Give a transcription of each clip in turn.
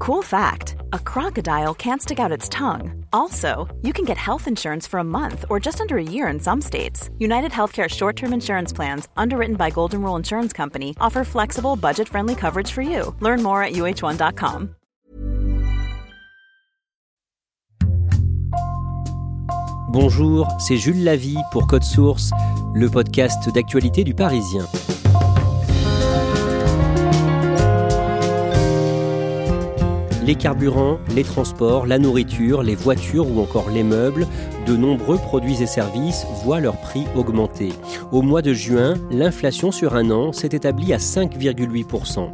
Cool fact a crocodile can't stick out its tongue. Also, you can get health insurance for a month or just under a year in some states. United Healthcare short term insurance plans, underwritten by Golden Rule Insurance Company, offer flexible, budget friendly coverage for you. Learn more at uh1.com. Bonjour, c'est Jules Lavie pour Code Source, le podcast d'actualité du Parisien. Les carburants, les transports, la nourriture, les voitures ou encore les meubles, de nombreux produits et services voient leur prix augmenter. Au mois de juin, l'inflation sur un an s'est établie à 5,8%.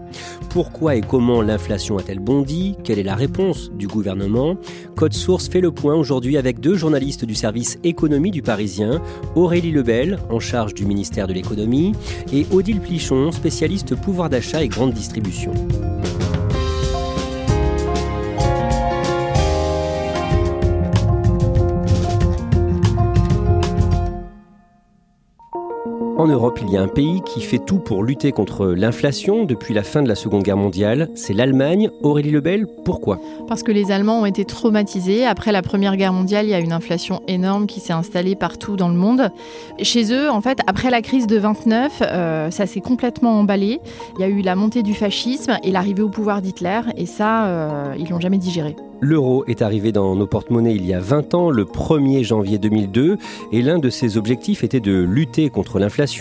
Pourquoi et comment l'inflation a-t-elle bondi? Quelle est la réponse du gouvernement? Code Source fait le point aujourd'hui avec deux journalistes du service économie du Parisien, Aurélie Lebel, en charge du ministère de l'économie, et Odile Plichon, spécialiste pouvoir d'achat et grande distribution. En Europe, il y a un pays qui fait tout pour lutter contre l'inflation depuis la fin de la Seconde Guerre mondiale. C'est l'Allemagne. Aurélie Lebel, pourquoi? Parce que les Allemands ont été traumatisés. Après la Première Guerre mondiale, il y a une inflation énorme qui s'est installée partout dans le monde. Chez eux, en fait, après la crise de 29, euh, ça s'est complètement emballé. Il y a eu la montée du fascisme et l'arrivée au pouvoir d'Hitler. Et ça, euh, ils l'ont jamais digéré. L'euro est arrivé dans nos porte-monnaies il y a 20 ans, le 1er janvier 2002, et l'un de ses objectifs était de lutter contre l'inflation.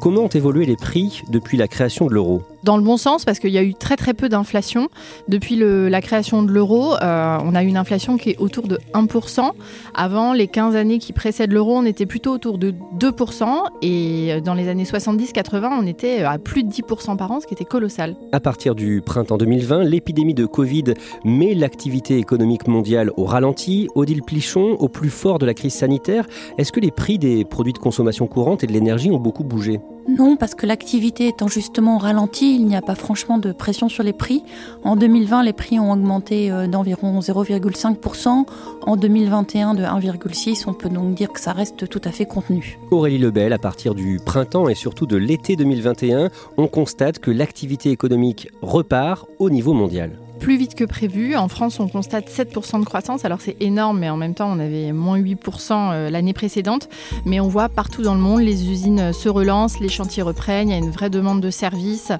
Comment ont évolué les prix depuis la création de l'euro? Dans le bon sens parce qu'il y a eu très très peu d'inflation. Depuis la création de l'euro, euh, on a une inflation qui est autour de 1%. Avant, les 15 années qui précèdent l'euro, on était plutôt autour de 2%. Et dans les années 70-80, on était à plus de 10% par an, ce qui était colossal. À partir du printemps 2020, l'épidémie de Covid met l'activité économique mondiale au ralenti. Odile Plichon, au plus fort de la crise sanitaire, est-ce que les prix des produits de consommation courante et de l'énergie ont beaucoup bougé? Non, parce que l'activité étant justement ralenti, il n'y a pas franchement de pression sur les prix. En 2020, les prix ont augmenté euh, d'environ 0,5%. En 2021, de 1,6%. On peut donc dire que ça reste tout à fait contenu. Aurélie Lebel, à partir du printemps et surtout de l'été 2021, on constate que l'activité économique repart au niveau mondial plus vite que prévu. En France, on constate 7% de croissance. Alors c'est énorme, mais en même temps, on avait moins 8% euh, l'année précédente. Mais on voit partout dans le monde, les usines se relancent, les chantiers reprennent, il y a une vraie demande de services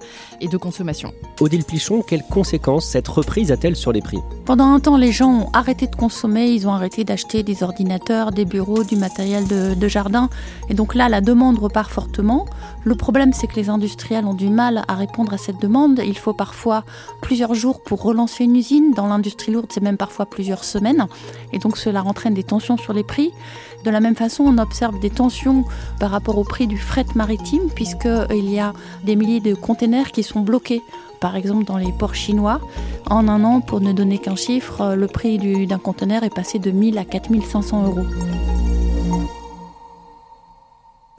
et de consommation. Odile Plichon, quelles conséquences cette reprise a-t-elle sur les prix? Pendant un temps, les gens ont arrêté de consommer, ils ont arrêté d'acheter des ordinateurs, des bureaux, du matériel de, de jardin. Et donc là, la demande repart fortement. Le problème, c'est que les industriels ont du mal à répondre à cette demande. Il faut parfois plusieurs jours pour relancer une usine. Dans l'industrie lourde, c'est même parfois plusieurs semaines. Et donc cela entraîne des tensions sur les prix. De la même façon, on observe des tensions par rapport au prix du fret maritime, puisqu'il y a des milliers de containers qui sont bloqués par exemple dans les ports chinois. En un an, pour ne donner qu'un chiffre, le prix d'un conteneur est passé de 1000 à 4500 euros.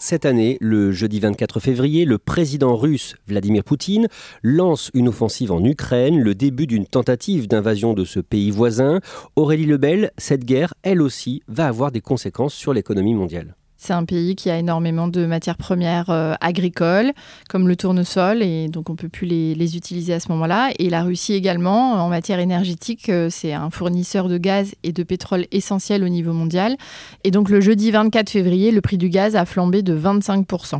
Cette année, le jeudi 24 février, le président russe Vladimir Poutine lance une offensive en Ukraine, le début d'une tentative d'invasion de ce pays voisin. Aurélie Lebel, cette guerre, elle aussi, va avoir des conséquences sur l'économie mondiale. C'est un pays qui a énormément de matières premières euh, agricoles, comme le tournesol, et donc on ne peut plus les, utiliser à ce moment-là. Et la Russie également, en matière énergétique, euh, c'est un fournisseur de gaz et de pétrole essentiel au niveau mondial. Et donc le jeudi 24 février, le prix du gaz a flambé de 25%.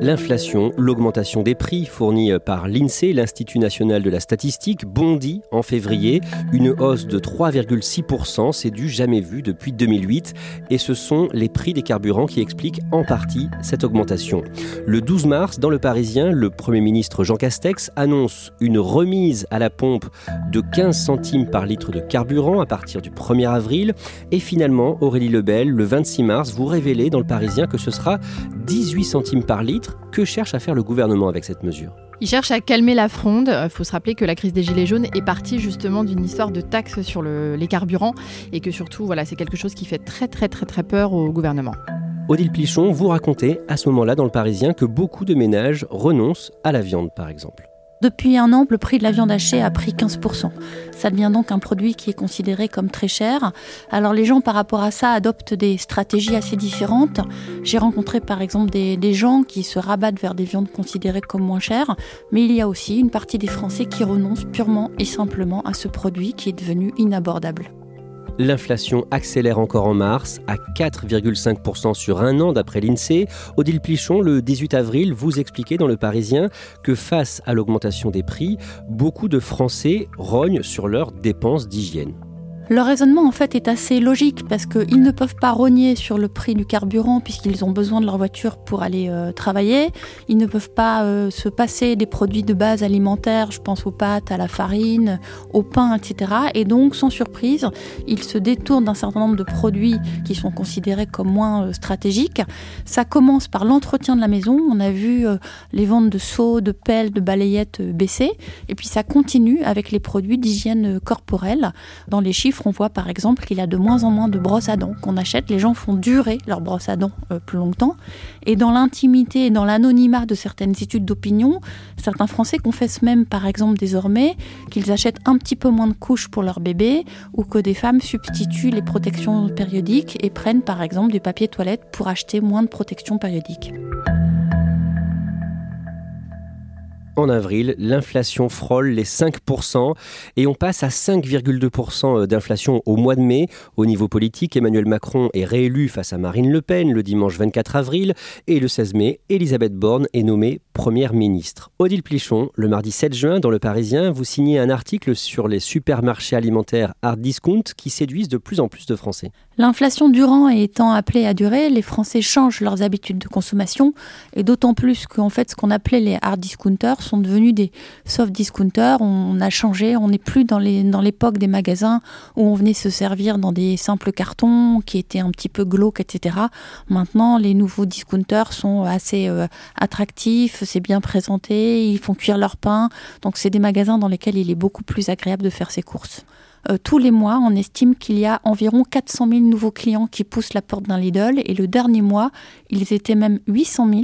L'inflation, l'augmentation des prix fournis par l'INSEE, l'Institut national de la statistique, bondit en février. Une hausse de 3,6%, c'est du jamais vu depuis 2008. Et ce sont les prix des carburants qui expliquent en partie cette augmentation. Le 12 mars, dans le Parisien, le Premier ministre Jean Castex annonce une remise à la pompe de 15 centimes par litre de carburant à partir du 1er avril. Et finalement, Aurélie Lebel, le 26 mars, vous révélez dans le Parisien que ce sera 18 centimes par litre que cherche à faire le gouvernement avec cette mesure Il cherche à calmer la fronde. Il faut se rappeler que la crise des Gilets jaunes est partie justement d'une histoire de taxes sur les carburants et que surtout, voilà, c'est quelque chose qui fait très très très très peur au gouvernement. Odile Plichon, vous racontez à ce moment-là dans le Parisien que beaucoup de ménages renoncent à la viande, par exemple. Depuis un an, le prix de la viande hachée a pris 15%. Ça devient donc un produit qui est considéré comme très cher. Alors les gens par rapport à ça adoptent des stratégies assez différentes. J'ai rencontré par exemple des, gens qui se rabattent vers des viandes considérées comme moins chères, mais il y a aussi une partie des Français qui renoncent purement et simplement à ce produit qui est devenu inabordable. L'inflation accélère encore en mars, à 4,5% sur un an d'après l'INSEE. Odile Plichon, le 18 avril, vous expliquait dans Le Parisien que face à l'augmentation des prix, beaucoup de Français rognent sur leurs dépenses d'hygiène. Leur raisonnement en fait est assez logique parce qu'ils ne peuvent pas rogner sur le prix du carburant puisqu'ils ont besoin de leur voiture pour aller euh, travailler. Ils ne peuvent pas euh, se passer des produits de base alimentaires, je pense aux pâtes, à la farine, au pain, etc. Et donc sans surprise, ils se détournent d'un certain nombre de produits qui sont considérés comme moins euh, stratégiques. Ça commence par l'entretien de la maison. On a vu les ventes de seaux, de pelles, de balayettes baisser. Et puis ça continue avec les produits d'hygiène corporelle. Dans les chiffres on voit par exemple qu'il y a de moins en moins de brosses à dents qu'on achète. Les gens font durer leurs brosses à dents euh, plus longtemps. Et dans l'intimité et dans l'anonymat de certaines études d'opinion, certains Français confessent même par exemple désormais qu'ils achètent un petit peu moins de couches pour leur bébé ou que des femmes substituent les protections périodiques et prennent par exemple du papier toilette pour acheter moins de protections périodiques. En avril, l'inflation frôle les 5% et on passe à 5,2% d'inflation au mois de mai. Au niveau politique, Emmanuel Macron est réélu face à Marine Le Pen le dimanche 24 avril et le 16 mai, Elisabeth Borne est nommée Première ministre. Odile Plichon, le mardi 7 juin, dans Le Parisien, vous signez un article sur les supermarchés alimentaires hard discount qui séduisent de plus en plus de Français. L'inflation durant et étant appelée à durer, les Français changent leurs habitudes de consommation et d'autant plus qu'en fait ce qu'on appelait les hard discounters sont devenus des soft discounters. On a changé, on n'est plus dans l'époque des magasins où on venait se servir dans des simples cartons qui étaient un petit peu glauques, etc. Maintenant, les nouveaux discounters sont assez euh, attractifs, c'est bien présenté, ils font cuire leur pain. Donc c'est des magasins dans lesquels il est beaucoup plus agréable de faire ses courses. Euh, tous les mois, on estime qu'il y a environ 400 000 nouveaux clients qui poussent la porte d'un Lidl et le dernier mois, ils étaient même 800 000.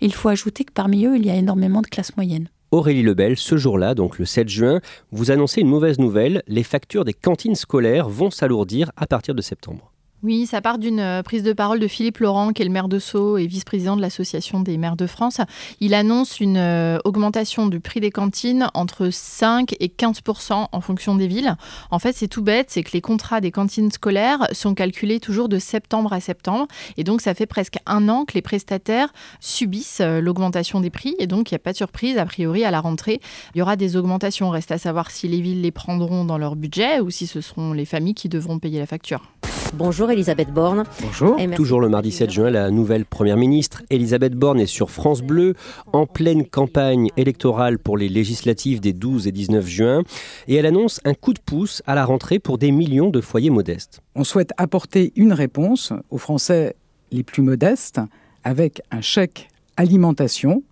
Il faut ajouter que parmi eux, il y a énormément de classes moyennes. Aurélie Lebel, ce jour-là, donc le 7 juin, vous annoncez une mauvaise nouvelle, les factures des cantines scolaires vont s'alourdir à partir de septembre. Oui, ça part d'une euh, prise de parole de Philippe Laurent, qui est le maire de Sceaux et vice-président de l'Association des maires de France. Il annonce une euh, augmentation du prix des cantines entre 5 et 15 en fonction des villes. En fait, c'est tout bête, c'est que les contrats des cantines scolaires sont calculés toujours de septembre à septembre. Et donc, ça fait presque un an que les prestataires subissent euh, l'augmentation des prix. Et donc, il n'y a pas de surprise. A priori, à la rentrée, il y aura des augmentations. Reste à savoir si les villes les prendront dans leur budget ou si ce seront les familles qui devront payer la facture. Bonjour Elisabeth Borne. Bonjour. Toujours le mardi 7 juin, la nouvelle Première ministre Elisabeth Borne est sur France Bleu en pleine campagne électorale pour les législatives des 12 et 19 juin et elle annonce un coup de pouce à la rentrée pour des millions de foyers modestes. On souhaite apporter une réponse aux Français les plus modestes avec un chèque alimentation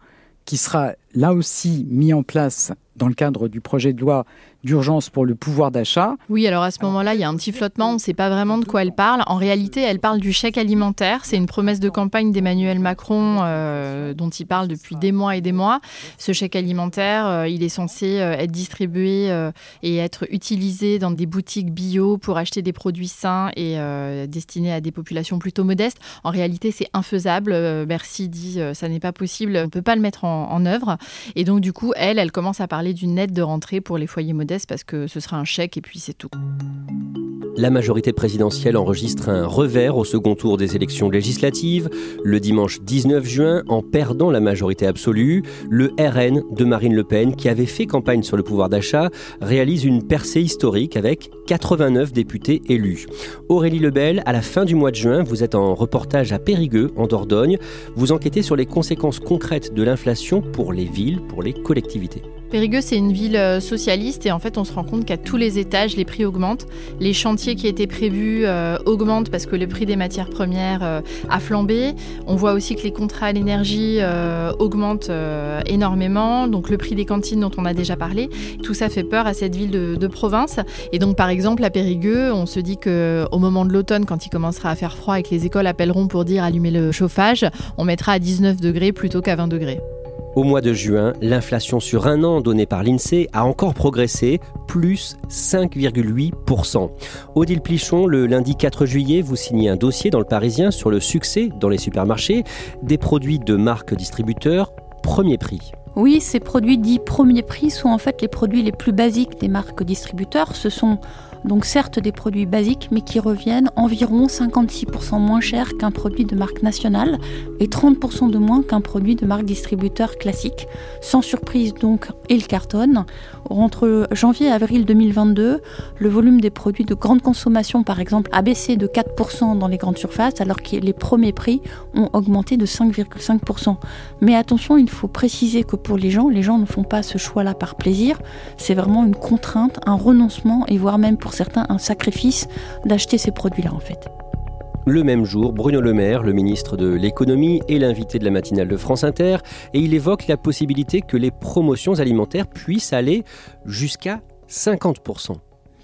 qui sera là aussi mis en place dans le cadre du projet de loi d'urgence pour le pouvoir d'achat. Oui, alors à ce moment-là, il y a un petit flottement, on ne sait pas vraiment de quoi elle parle. En réalité, elle parle du chèque alimentaire. C'est une promesse de campagne d'Emmanuel Macron euh, dont il parle depuis des mois et des mois. Ce chèque alimentaire, euh, il est censé euh, être distribué et être utilisé dans des boutiques bio pour acheter des produits sains et destinés à des populations plutôt modestes. En réalité, c'est infaisable. Bercy dit ça n'est pas possible, on ne peut pas le mettre en, en œuvre. Et donc, du coup, elle, elle commence à parler d'une aide de rentrée pour les foyers modestes parce que ce sera un chèque et puis c'est tout. La majorité présidentielle enregistre un revers au second tour des élections législatives. Le dimanche 19 juin, en perdant la majorité absolue, le RN de Marine Le Pen, qui avait fait campagne sur le pouvoir d'achat, réalise une percée historique avec 89 députés élus. Aurélie Lebel, à la fin du mois de juin, vous êtes en reportage à Périgueux, en Dordogne. Vous enquêtez sur les conséquences concrètes de l'inflation pour les villes, pour les collectivités. Périgueux, c'est une ville euh, socialiste et en fait, on se rend compte qu'à tous les étages, les prix augmentent. Les chantiers qui étaient prévus euh, augmentent parce que le prix des matières premières euh, a flambé. On voit aussi que les contrats à l'énergie augmentent énormément. Donc, le prix des cantines dont on a déjà parlé. Tout ça fait peur à cette ville de, province. Et donc, par exemple, à Périgueux, on se dit qu'au moment de l'automne, quand il commencera à faire froid et que les écoles appelleront pour dire allumer le chauffage, on mettra à 19 degrés plutôt qu'à 20 degrés. Au mois de juin, l'inflation sur un an donnée par l'INSEE a encore progressé, plus 5,8%. Odile Plichon, le lundi 4 juillet, vous signez un dossier dans le Parisien sur le succès dans les supermarchés des produits de marques distributeurs premier prix. Oui, ces produits dits premier prix sont en fait les produits les plus basiques des marques distributeurs. Ce sont donc certes des produits basiques, mais qui reviennent environ 56% moins cher qu'un produit de marque nationale et 30% de moins qu'un produit de marque distributeur classique. Sans surprise donc, il cartonne. Entre janvier et avril 2022, le volume des produits de grande consommation, par exemple, a baissé de 4% dans les grandes surfaces, alors que les premiers prix ont augmenté de 5,5%. Mais attention, il faut préciser que pour les gens, les gens ne font pas ce choix-là par plaisir. C'est vraiment une contrainte, un renoncement et voire même pour certains un sacrifice d'acheter ces produits-là en fait. Le même jour, Bruno Le Maire, le ministre de l'économie, est l'invité de la matinale de France Inter et il évoque la possibilité que les promotions alimentaires puissent aller jusqu'à 50%.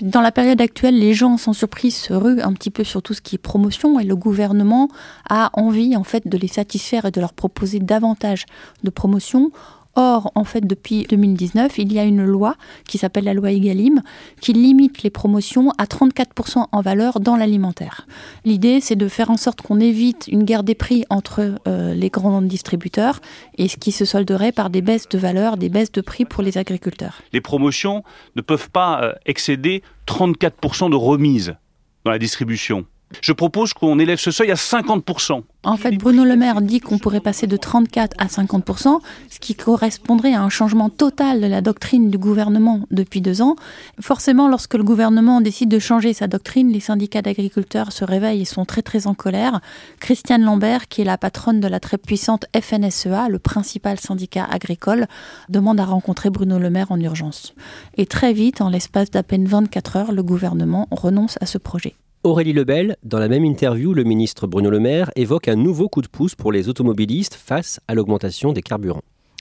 Dans la période actuelle, les gens, sans surprise, se ruent un petit peu sur tout ce qui est promotion et le gouvernement a envie en fait de les satisfaire et de leur proposer davantage de promotions Or, en fait, depuis 2019, il y a une loi qui s'appelle la loi Egalim qui limite les promotions à 34% en valeur dans l'alimentaire. L'idée, c'est de faire en sorte qu'on évite une guerre des prix entre euh, les grands distributeurs et ce qui se solderait par des baisses de valeur, des baisses de prix pour les agriculteurs. Les promotions ne peuvent pas euh, excéder 34% de remise dans la distribution. Je propose qu'on élève ce seuil à 50%. En fait, Bruno Le Maire dit qu'on pourrait passer de 34 à 50%, ce qui correspondrait à un changement total de la doctrine du gouvernement depuis deux ans. Forcément, lorsque le gouvernement décide de changer sa doctrine, les syndicats d'agriculteurs se réveillent et sont très très en colère. Christiane Lambert, qui est la patronne de la très puissante FNSEA, le principal syndicat agricole, demande à rencontrer Bruno Le Maire en urgence. Et très vite, en l'espace d'à peine 24 heures, le gouvernement renonce à ce projet. Aurélie Lebel, dans la même interview, le ministre Bruno Le Maire évoque un nouveau coup de pouce pour les automobilistes face à l'augmentation des carburants.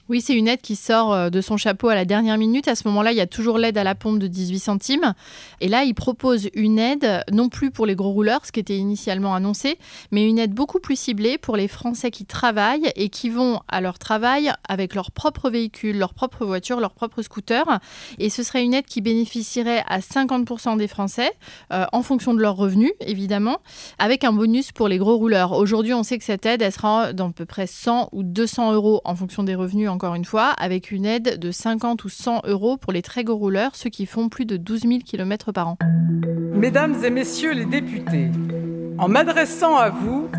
Oui, c'est une aide qui sort euh, de son chapeau à la dernière minute. À ce moment-là, il y a toujours l'aide à la pompe de 18 centimes. Et là, il propose une aide, non plus pour les gros rouleurs, ce qui était initialement annoncé, mais une aide beaucoup plus ciblée pour les Français qui travaillent et qui vont à leur travail avec leur propre véhicule, leur propre voiture, leur propre scooter. Et ce serait une aide qui bénéficierait à 50% des Français, euh, en fonction de leurs revenus, évidemment, avec un bonus pour les gros rouleurs. Aujourd'hui, on sait que cette aide, elle sera dans à peu près 100 ou 200 euros en fonction des revenus encore une fois, avec une aide de 50 ou 100 euros pour les très gros rouleurs, ceux qui font plus de 12 000 km par an. Mesdames et messieurs les députés, en m'adressant à vous,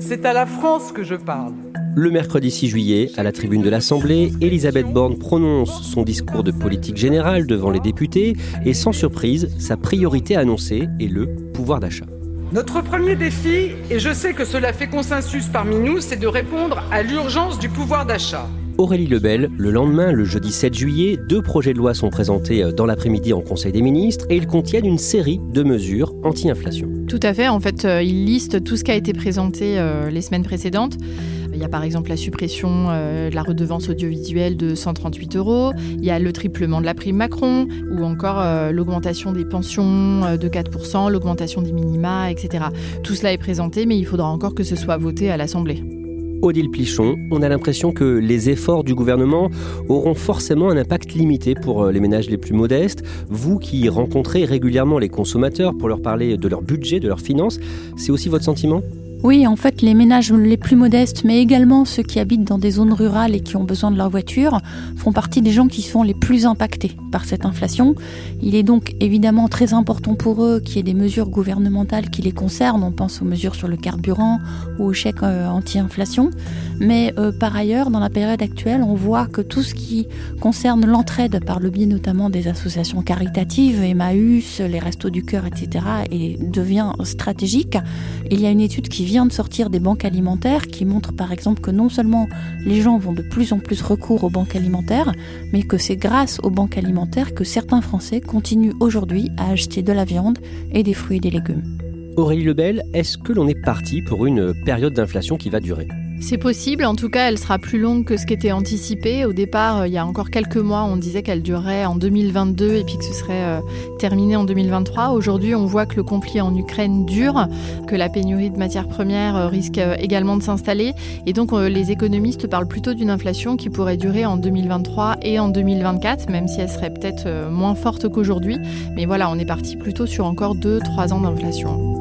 c'est à la France que je parle. Le mercredi 6 juillet, à la tribune de l'Assemblée, Elisabeth Borne prononce son discours de politique générale devant les députés et sans surprise, sa priorité annoncée est le pouvoir d'achat. Notre premier défi, et je sais que cela fait consensus parmi nous, c'est de répondre à l'urgence du pouvoir d'achat. Aurélie Lebel, le lendemain, le jeudi 7 juillet, deux projets de loi sont présentés euh, dans l'après-midi en Conseil des ministres et ils contiennent une série de mesures anti-inflation. Tout à fait, en fait, euh, ils listent tout ce qui a été présenté euh, les semaines précédentes. Il y a par exemple la suppression de la redevance audiovisuelle de 138 euros, il y a le triplement de la prime Macron, ou encore l'augmentation des pensions de 4%, l'augmentation des minima, etc. Tout cela est présenté, mais il faudra encore que ce soit voté à l'Assemblée. Odile Plichon, on a l'impression que les efforts du gouvernement auront forcément un impact limité pour euh, les ménages les plus modestes. Vous qui rencontrez régulièrement les consommateurs pour leur parler de leur budget, de leurs finances, c'est aussi votre sentiment? Oui, en fait, les ménages les plus modestes, mais également ceux qui habitent dans des zones rurales et qui ont besoin de leur voiture, font partie des gens qui sont les plus impactés par cette inflation. Il est donc évidemment très important pour eux qu'il y ait des mesures gouvernementales qui les concernent. On pense aux mesures sur le carburant ou aux chèques euh, anti-inflation. Mais euh, par ailleurs, dans la période actuelle, on voit que tout ce qui concerne l'entraide, par le biais notamment des associations caritatives, Emmaüs, les Restos du Cœur, etc., et devient stratégique. Il y a une étude qui vient de sortir des banques alimentaires qui montrent par exemple que non seulement les gens vont de plus en plus recours aux banques alimentaires, mais que c'est grâce aux banques alimentaires que certains Français continuent aujourd'hui à acheter de la viande et des fruits et des légumes. Aurélie Lebel, est-ce que l'on est parti pour une période d'inflation qui va durer? C'est possible, en tout cas elle sera plus longue que ce qui était anticipé. Au départ, euh, il y a encore quelques mois, on disait qu'elle durerait en 2022 et puis que ce serait euh, terminé en 2023. Aujourd'hui, on voit que le conflit en Ukraine dure, que la pénurie de matières premières euh, risque également de s'installer. Et donc les économistes parlent plutôt d'une inflation qui pourrait durer en 2023 et en 2024, même si elle serait peut-être moins forte qu'aujourd'hui. Mais voilà, on est parti plutôt sur encore 2-3 ans d'inflation.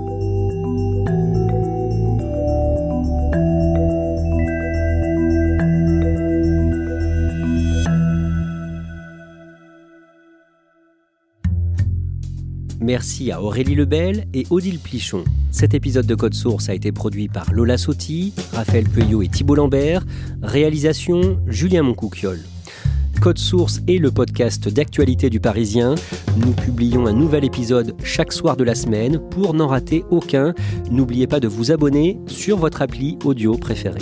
Merci à Aurélie Lebel et Odile Plichon. Cet épisode de Code Source a été produit par Lola Sotti, Raphaël Peuillot et Thibault Lambert. Réalisation Julien Moncouquiol. Code Source est le podcast d'actualité du Parisien. Nous publions un nouvel épisode chaque soir de la semaine. Pour n'en rater aucun, n'oubliez pas de vous abonner sur votre appli audio préférée.